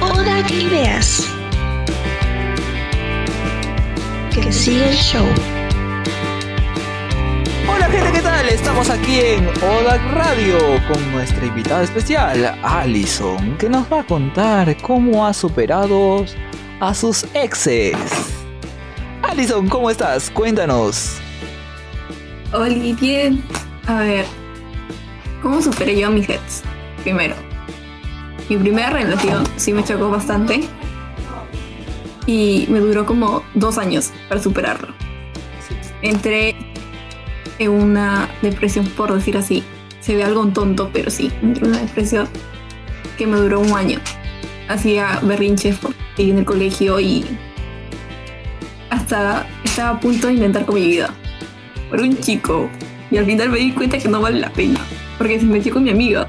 Odak Ideas. Que sigue el show. Hola gente, ¿qué tal? Estamos aquí en Odak Radio con nuestra invitada especial, Alison, que nos va a contar cómo ha superado a sus exes. Alison, ¿cómo estás? Cuéntanos. Hola, bien. A ver, ¿cómo superé yo a mis ex? Primero, mi primera relación sí me chocó bastante y me duró como dos años para superarlo. Entré en una depresión, por decir así. Se ve algo tonto, pero sí, entré en una depresión que me duró un año. Hacía berrinches en el colegio y hasta estaba a punto de intentar con mi vida por un chico. Y al final me di cuenta que no vale la pena, porque se metió con mi amiga.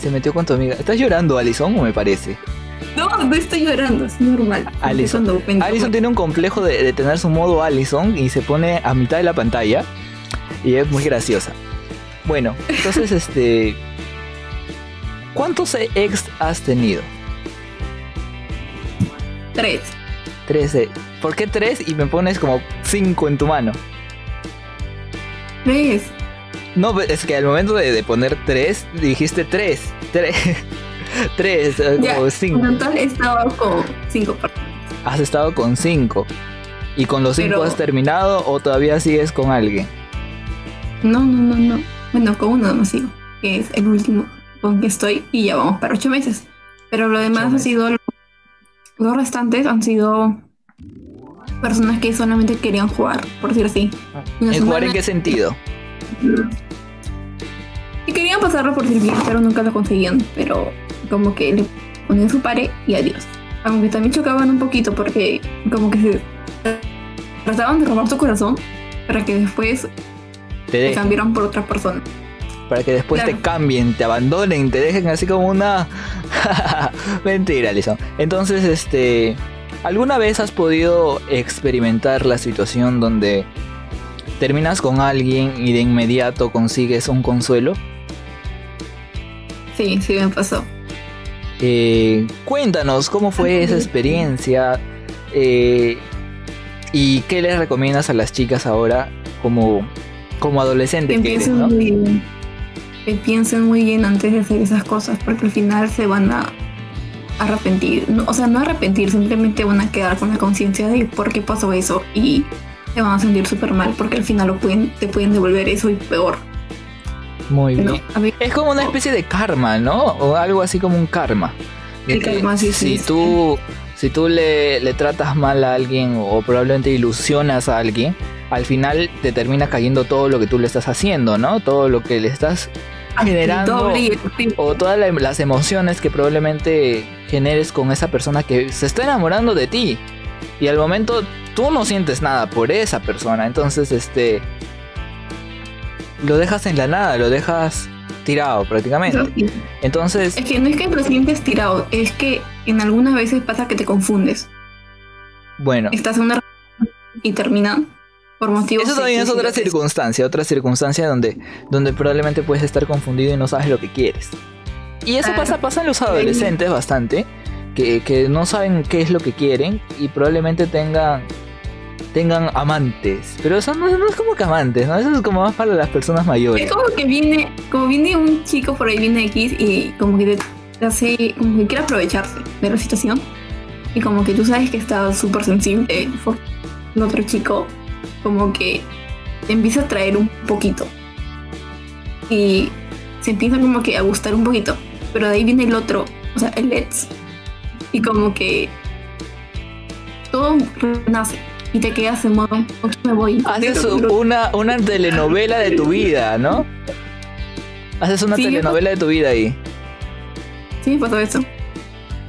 Se metió con tu amiga. ¿Estás llorando, Alison, o me parece? No, no estoy llorando, es normal. Alison, Alison tiene un complejo de, de tener su modo Alison y se pone a mitad de la pantalla y es muy graciosa. Bueno, entonces este... ¿Cuántos ex has tenido? Tres. 13. ¿Por qué 3 y me pones como 5 en tu mano? Tres. No, es que al momento de, de poner 3 dijiste 3. 3. 3, Ya, como En 5. total he estado con cinco personas. Has estado con 5. ¿Y con los 5 Pero- has terminado o todavía sigues con alguien? No, no, no, no. Bueno, con uno no sigo, que es el último con que estoy y ya vamos para ocho meses. Pero lo demás meses. sido, los restantes han sido personas que solamente querían jugar, por decir así. ¿En jugar en qué sentido? Y querían pasarlo por servir, pero nunca lo conseguían. Pero como que le ponían su pare y adiós. Aunque también chocaban un poquito porque como que se trataban de robar tu corazón para que después Te te cambiaran por otra persona. para que después te cambien, te abandonen, te dejen así como una... Mentira, Alison. Entonces, este... ¿Alguna vez has podido experimentar la situación donde terminas con alguien y de inmediato consigues un consuelo? Sí, sí me pasó. Eh, cuéntanos cómo fue esa experiencia eh, y qué les recomiendas a las chicas ahora como, como adolescentes Que que eres, piensen ¿no? muy bien. Que piensen muy bien antes de hacer esas cosas porque al final se van a arrepentir. No, o sea, no arrepentir, simplemente van a quedar con la conciencia de por qué pasó eso y se van a sentir súper mal porque al final lo pueden, te pueden devolver eso y peor. Muy bien. ¿no? A mí- Es como una especie de karma, ¿no? O algo así como un karma. De El que karma, sí, si sí, tú, si tú le, le tratas mal a alguien o probablemente ilusionas a alguien, al final te termina cayendo todo lo que tú le estás haciendo, ¿no? Todo lo que le estás generando o todas la- las emociones que probablemente generes con esa persona que se está enamorando de ti. Y al momento tú no sientes nada por esa persona. Entonces, este. Lo dejas en la nada, lo dejas tirado prácticamente. Entonces, Es que no es que lo sientes tirado, es que en algunas veces pasa que te confundes. bueno. Estás en una relación y terminan por motivos. Eso también es otra circunstancia, otra circunstancia donde, donde probablemente puedes estar confundido y no sabes lo que quieres. Y eso Claro. pasa, pasa en los adolescentes bastante, que, no saben qué es lo que quieren y probablemente tengan, tengan amantes. Pero eso no, no es como que amantes, ¿no? Eso es como más para las personas mayores. Es como que viene, como viene un chico por ahí, viene X y como que te, hace, como que quiere aprovecharse de la situación. Y como que tú sabes que está súper sensible por otro chico, como que empieza a traer un poquito. Y se empieza como que a gustar un poquito. Pero de ahí viene el otro, o sea, el ex. Y como que todo renace. Y te quedas en modo, "Ok, me voy. Haces una, una telenovela de tu vida, ¿no? Haces una Sí, telenovela de tu vida ahí. Sí, pasó eso.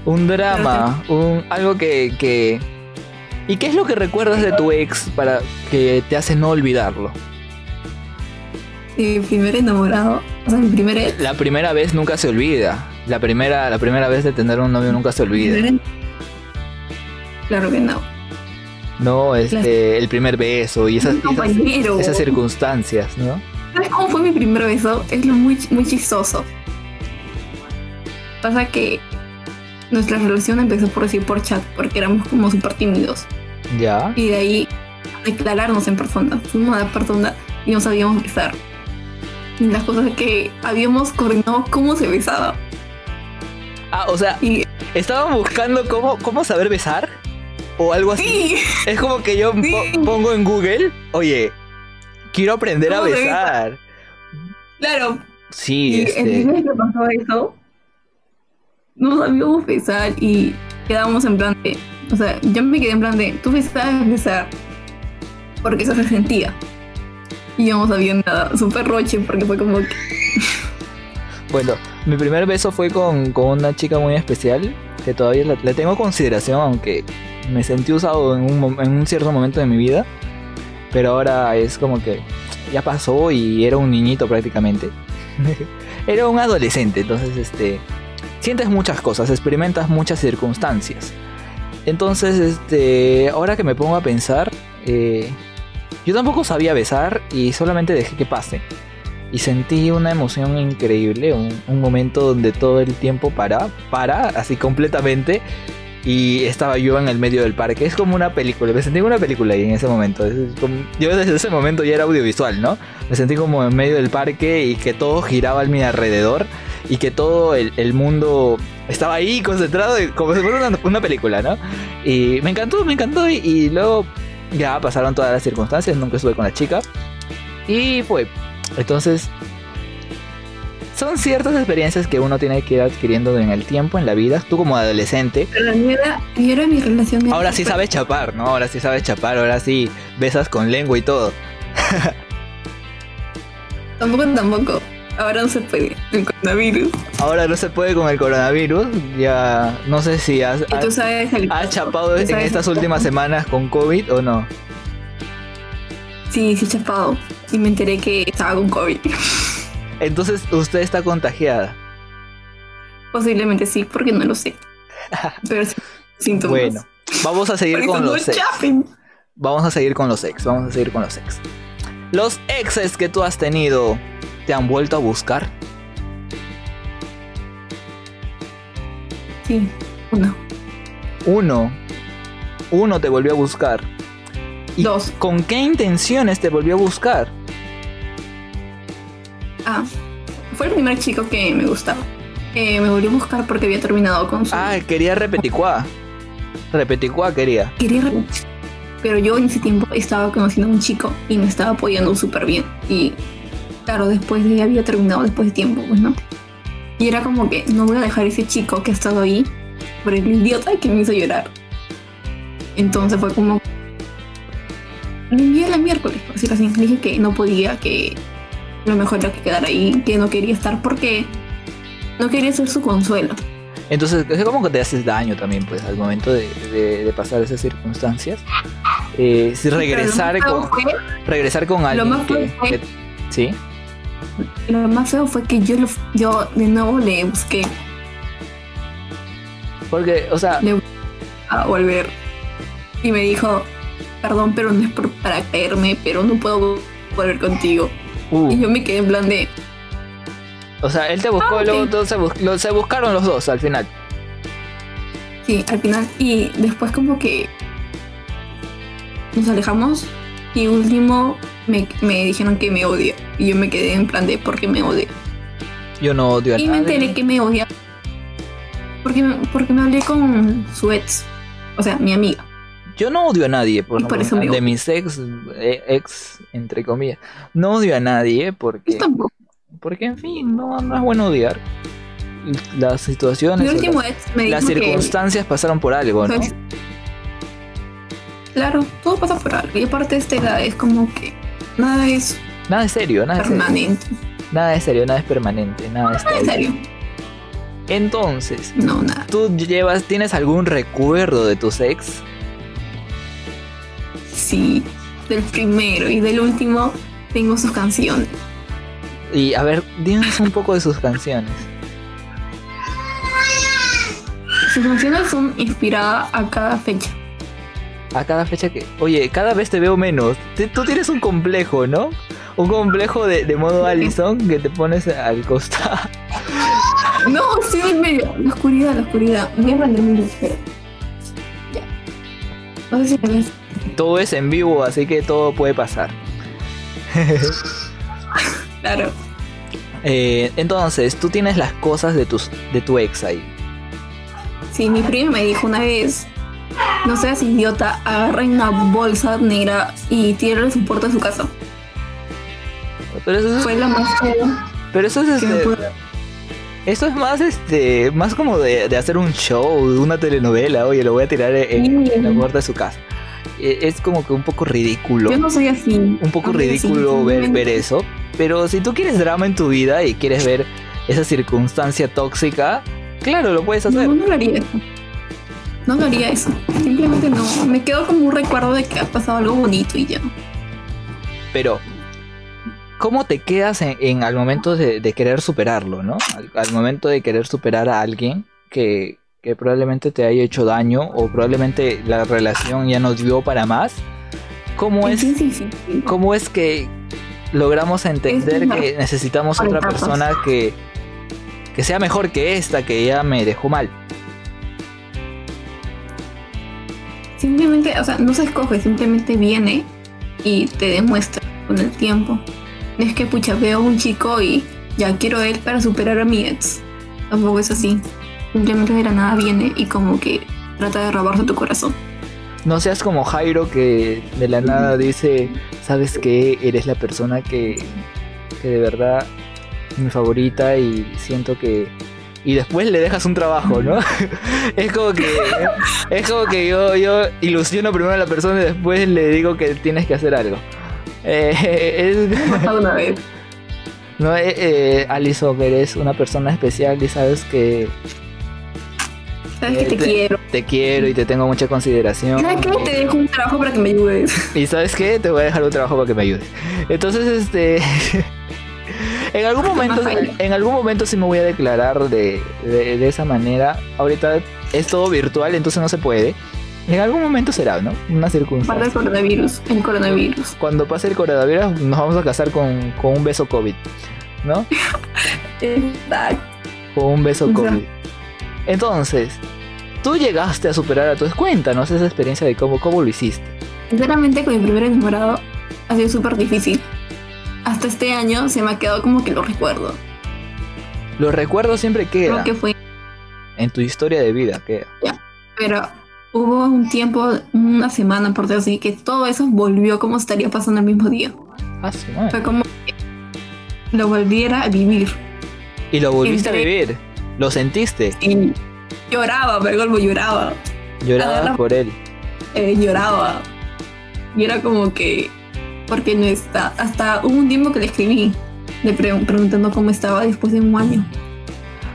Un drama, un, algo que, que... ¿Y qué es lo que recuerdas de tu ex para que te hace no olvidarlo? Mi primer enamorado, o sea, mi primer ex. La primera vez nunca se olvida. La primera, la primera vez de tener un novio nunca se olvida. Claro que no. No, este, el primer beso y esas, esas, circunstancias, ¿no? ¿Sabes cómo fue mi primer beso? Es lo muy, muy chistoso. Pasa que nuestra relación empezó por decir por chat, porque éramos como súper tímidos. Ya. Y de ahí declararnos en persona. Fuimos a la persona y no sabíamos besar. Y las cosas que habíamos coordinado cómo se besaba. Ah, o sea, Y estaban buscando cómo, cómo saber besar o algo así. sí, Es como que yo Sí. po- pongo en Google, oye, quiero aprender a besar. claro. Sí, Y el este. día que pasó eso, no sabíamos besar y quedábamos en plan de. O sea, yo me quedé en plan de. Tú sabes besar. Porque eso se sentía. Y yo no sabía nada. Súper roche porque fue como que. Bueno, mi primer beso fue con, con una chica muy especial que todavía la- le tengo consideración, aunque me sentí usado en un, en un cierto momento de mi vida. Pero ahora es como que ya pasó y era un niñito prácticamente. era un adolescente, entonces este sientes muchas cosas, experimentas muchas circunstancias. Entonces, este, ahora que me pongo a pensar, eh, yo tampoco sabía besar y solamente dejé que pase. Y sentí una emoción increíble, un, un momento donde todo el tiempo para, para, así completamente. Y estaba yo en el medio del parque. Es como una película, me sentí como una película ahí en ese momento. Como- yo desde ese momento ya era audiovisual, ¿no? Me sentí como en medio del parque y que todo giraba a mi alrededor. Y que todo el, el mundo estaba ahí concentrado, como si fuera una, una película, ¿no? Y me encantó, me encantó. Y, y luego ya pasaron todas las circunstancias, nunca estuve con la chica. Y fue. Entonces, son ciertas experiencias que uno tiene que ir adquiriendo en el tiempo, en la vida. Tú como adolescente, Pero la mía era, y era mi relación. era ahora sí sabes chapar, ¿no? Ahora sí sabes chapar, ahora sí besas con lengua y todo. Tampoco, tampoco. Ahora no se puede. El coronavirus. Ahora no se puede con el coronavirus. Ya no sé si has, has, has chapado en estas últimas semanas con COVID o no. Sí, sí, chapado. Y me enteré que estaba con COVID. Entonces usted está contagiada. Posiblemente sí, porque no lo sé. Pero sí, síntomas. Bueno, vamos a seguir con los ex. chapen. Vamos a seguir con los ex. Vamos a seguir con los ex. Los exes que tú has tenido te han vuelto a buscar. Sí, uno. Uno. Uno te volvió a buscar. ¿Y Dos. ¿Con qué intenciones te volvió a buscar? Ah, fue el primer chico que me gustaba. Eh, me volvió a buscar porque había terminado con su. Ah, quería repeticuá. Repeticuá quería. Quería repetir. Pero yo en ese tiempo estaba conociendo a un chico y me estaba apoyando súper bien. Y claro, después de había terminado después de tiempo, pues no. Y era como que no voy a dejar ese chico que ha estado ahí por el idiota que me hizo llorar. Entonces fue como. Envié el miércoles, decirlo así. Le dije que no podía, que lo mejor era que quedara ahí, que no quería estar porque no quería ser su consuelo. Entonces, es como que te haces daño también, pues, al momento de, de- de pasar esas circunstancias. Eh, si regresar lo con, fue- regresar con alguien más que, fue- que- ¿Sí? Lo más feo fue que yo, lo- yo de nuevo le busqué Porque, o sea, Le- a volver. Y me dijo, perdón, pero no es por- para caerme, pero no puedo volver contigo. uh, Y yo me quedé en plan de, o sea, él te buscó Ah, luego se, bus- lo- se buscaron los dos al final. sí, al final. Y después como que nos alejamos y último me, me dijeron que me odia. Y yo me quedé en plan de, ¿por qué me odia? Yo no odio a Y me enteré que me odia porque, me- porque me hablé con su ex, o sea, mi amiga. Yo no odio a nadie, por, eso de mis ex, eh, ex, entre comillas. No odio a nadie porque, porque en fin, no, no es bueno odiar. Las situaciones, Mi o último las, ex me las que... circunstancias pasaron por algo, ¿no? Claro, todo pasa por algo. Y aparte esta edad es como que nada es Nada es serio, nada es serio. permanente. Nada es serio, nada es permanente, nada ahí. serio. Entonces, No, nada. ¿tú llevas, tienes algún recuerdo de tus ex? Del primero y del último tengo sus canciones. Y a ver, dinos un poco de sus canciones. Sus canciones son inspiradas a cada fecha. A cada fecha que. Oye, cada vez te veo menos. Tú tienes un complejo, ¿no? Un complejo de, de modo Allison que te pones al costado. No, estoy en medio. La oscuridad, la oscuridad. Voy a prender mi luz, pero. Ya. No sé si me ves. Todo es en vivo, así que todo puede pasar. Claro. Eh, entonces, tú tienes las cosas de, tus, de tu ex ahí. Sí, mi prima me dijo una vez. No seas idiota, agarra una bolsa negra y tírale su puerta a su casa. Pero eso es, Fue la más pero eso es este, Eso es más este más como de, de hacer un show, de una telenovela, oye, lo voy a tirar en, en la puerta de su casa. Eh, Es como que un poco ridículo. Yo no soy así. Un poco ridículo ver, eso. Pero si tú quieres drama en tu vida y quieres ver esa circunstancia tóxica, claro, lo puedes hacer. No, no lo haría eso. No lo haría eso. Simplemente no. Me quedo como un recuerdo de que ha pasado algo bonito y ya. Pero, ¿cómo te quedas en, en- al momento de, de querer superarlo, no? Al, al momento de querer superar a alguien que, que probablemente te haya hecho daño o probablemente la relación ya no dio para más. ¿Cómo es, Sí, sí, sí. sí. cómo es que logramos entender que necesitamos otra etapas. persona que, que sea mejor que esta que ya me dejó mal? Simplemente, o sea, no se escoge, simplemente viene y te demuestra con el tiempo. No es que, pucha, veo a un chico y ya quiero él para superar a mi ex. Tampoco es así. Simplemente de la nada viene y como que trata de robarse tu corazón. No seas como Jairo que de la nada dice, ¿sabes qué? Eres la persona que, que de verdad es mi favorita y siento que... Y después le dejas un trabajo, ¿no? es como que es como que yo, yo ilusiono primero a la persona y después le digo que tienes que hacer algo. Eh, es- una vez. no, eh, eh, Alison, eres una persona especial y sabes que Sabes que te te- quiero. te quiero y te tengo mucha consideración. ¿Sabes qué? Te dejo un trabajo para que me ayudes. Y sabes qué, te voy a dejar un trabajo para que me ayudes. Entonces, este, en algún momento, en algún momento sí me voy a declarar de, de, de esa manera. Ahorita es todo virtual, entonces no se puede. En algún momento será, ¿no? Una Para el circunstancia. coronavirus. El coronavirus. Cuando pase el coronavirus, nos vamos a casar con, con un beso COVID, ¿no? Exacto. Con un beso. COVID. Entonces, tú llegaste a superar a tu Cuéntanos esa experiencia de cómo, cómo lo hiciste. Sinceramente, con mi primer enamorado ha sido súper difícil. Hasta este año se me ha quedado como que lo recuerdo. Los recuerdos siempre Creo quedan que fue en tu historia de vida, queda. Pero hubo un tiempo, una semana por decir así, que todo eso volvió como estaría pasando el mismo día. Ah. Fue como que lo volviera a vivir. Y lo volviste a vivir. Lo sentiste. Lloraba, golpe lloraba, Llorabas Agarra- por él. eh, lloraba. Y era como que, ¿por qué no está? Hasta hubo un tiempo que le escribí, le pre- preguntando cómo estaba después de un año.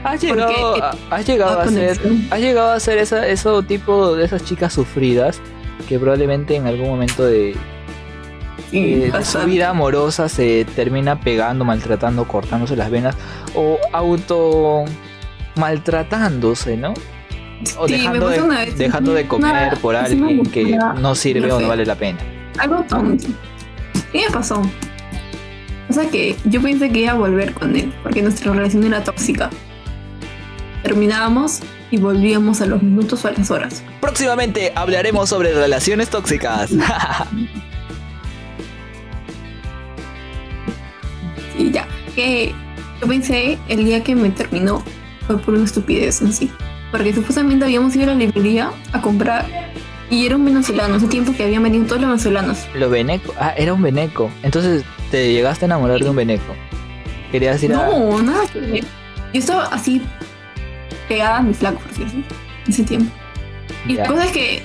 Has llegado, Porque- a- has llegado a ser, has llegado a ser esa, eso tipo de esas chicas sufridas que probablemente en algún momento de, Sí, de- de su vida amorosa se termina pegando, maltratando, cortándose las venas o auto maltratándose, ¿no? O Sí, me dejando, pasó de, una vez. dejando de comer Una- por alguien que no sirve no o no vale la pena. Algo tonto. ¿Qué me pasó? O sea que yo pensé que iba a volver con él, porque nuestra relación era tóxica. Terminábamos y volvíamos a los minutos o a las horas. Próximamente hablaremos sobre relaciones tóxicas. Y ya. Que yo pensé el día que me terminó fue por una estupidez en sí. Porque supuestamente habíamos ido a la librería a comprar y era un venezolano, ese tiempo que habían venido todos los venezolanos. Lo veneco. Ah, era un veneco. Entonces te llegaste a enamorar de un veneco. Querías ir a. No, nada que ver. Yo estaba así pegada a mi flaco, por en ese tiempo. Y la cosa es que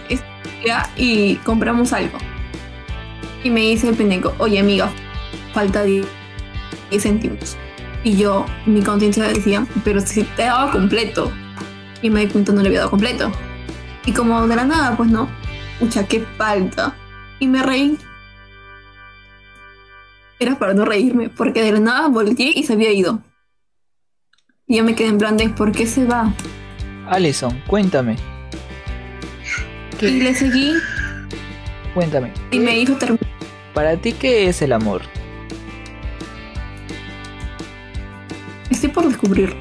y compramos algo. Y me dice el pendejo, oye amiga, falta 10 10 céntimos. Y yo, mi conciencia decía, pero si te he dado completo. Y me di cuenta no le había dado completo. Y como de la nada, pues no, pucha, qué falta. Y me reí. Era para no reírme, porque de la nada volteé y se había ido. Y yo me quedé en plan de, ¿por qué se va? Alison, cuéntame. ¿Qué- Y le seguí Cuéntame. y me dijo, termina. Para ti, ¿qué es el amor? Estoy por descubrirlo.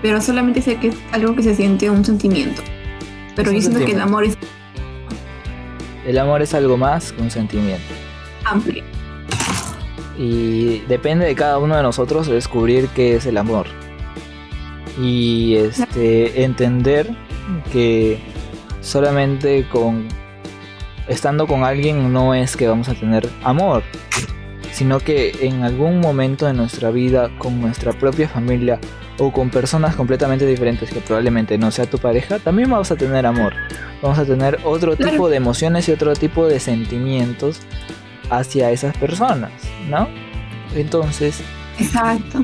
pero solamente sé que es algo que se siente un sentimiento. Pero yo siento que el amor es El amor es algo más que un sentimiento. amplio. Y depende de cada uno de nosotros descubrir qué es el amor. Y este entender que solamente con estando con alguien no es que vamos a tener amor, sino que en algún momento de nuestra vida con nuestra propia familia o con personas completamente diferentes que probablemente no sea tu pareja, también vamos a tener amor. Vamos a tener otro Claro. tipo de emociones y otro tipo de sentimientos hacia esas personas, ¿no? Entonces, Exacto.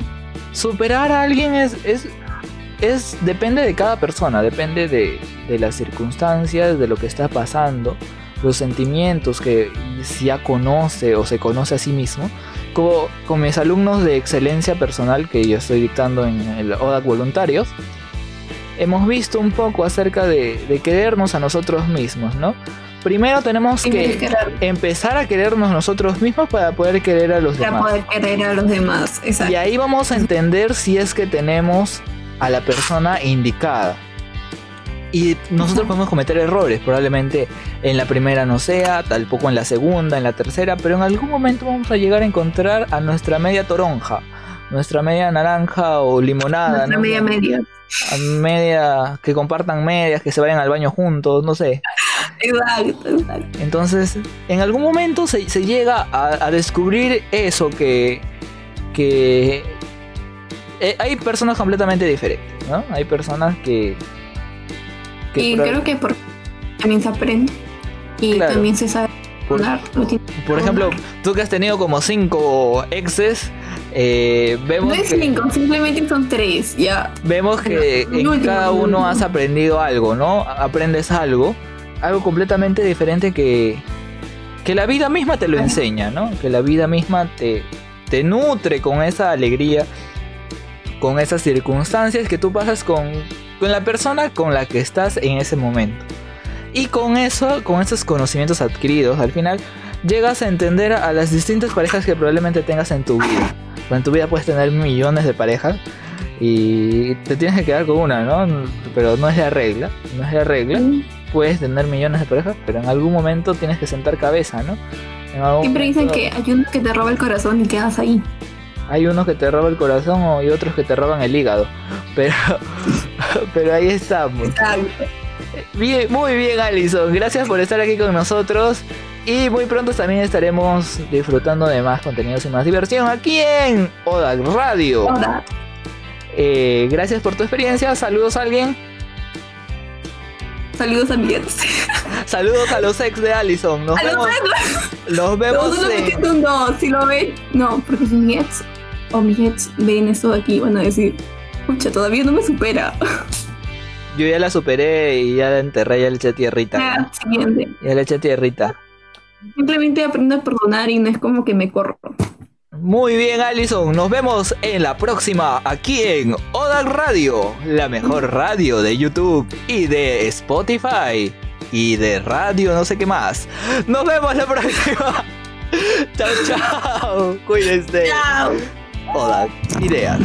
superar a alguien es, es, es depende de cada persona, depende de, de las circunstancias, de lo que está pasando, los sentimientos que ya conoce o se conoce a sí mismo. Como con mis alumnos de excelencia personal que yo estoy dictando en el ODAC Voluntarios, hemos visto un poco acerca de, de querernos a nosotros mismos, ¿no? Primero tenemos que empezar a querernos nosotros mismos para poder querer a los para demás. poder querer a los demás. Exacto. Y ahí vamos a entender si es que tenemos a la persona indicada. Y nosotros podemos cometer errores, probablemente en la primera no sea, tal poco en la segunda, en la tercera, pero en algún momento vamos a llegar a encontrar a nuestra media toronja, nuestra media naranja o limonada, Nuestra ¿no? media media. A media, que compartan medias, que se vayan al baño juntos, no sé. Exacto, exacto. Entonces, en algún momento se, se llega a, a descubrir eso que, que eh, hay personas completamente diferentes, ¿no? Hay personas que... que Y creo que por también se aprende. Y Claro. también se sabe por, por ejemplo, tú que has tenido como cinco exes, eh, No vemos es que, cinco, simplemente son tres, ya. vemos que en último, cada uno has aprendido algo, ¿no? Aprendes algo, algo completamente diferente que, que la vida misma te lo Ajá. enseña, ¿no? Que la vida misma te, te nutre con esa alegría, con esas circunstancias que tú pasas con, con la persona con la que estás en ese momento. Y con eso, con esos conocimientos adquiridos, al final llegas a entender a las distintas parejas que probablemente tengas en tu vida. Pues en tu vida puedes tener millones de parejas y te tienes que quedar con una, ¿no? Pero no es la regla, no es la regla. Puedes tener millones de parejas, pero en algún momento tienes que sentar cabeza, ¿no? Siempre dicen que hay uno que te roba el corazón y quedas ahí. hay unos que te roban el corazón y otros que te roban el hígado. Pero, pero ahí estamos. Exacto. Bien, muy bien, Alison. Gracias por estar aquí con nosotros. Y muy pronto también estaremos disfrutando de más contenidos y más diversión aquí en Odak Radio. Eh, gracias por tu experiencia. Saludos a alguien. saludos a mi ex. Saludos a los ex de Alison. Nos A los vemos, nos No, vemos solo en- un no, si lo ven. No, porque si mi ex o mi ex ven esto de aquí, van a decir, pucha, todavía no me supera. Yo ya la superé y ya la enterré, ya le eché tierrita. Ya, siguiente. Ya le eché tierrita. Simplemente aprendo a perdonar y no es como que me corro. Muy bien, Alison. Nos vemos en la próxima aquí en Odak Radio, la mejor radio de YouTube y de Spotify y de radio no sé qué más. Nos vemos la próxima. chao, chao. Cuídense. Chao. Odak Ideas.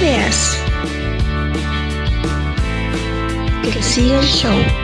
Ideas. Que siga el show.